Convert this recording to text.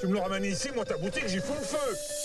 Tu me le ramènes ici, moi, ta boutique, j'y fous le feu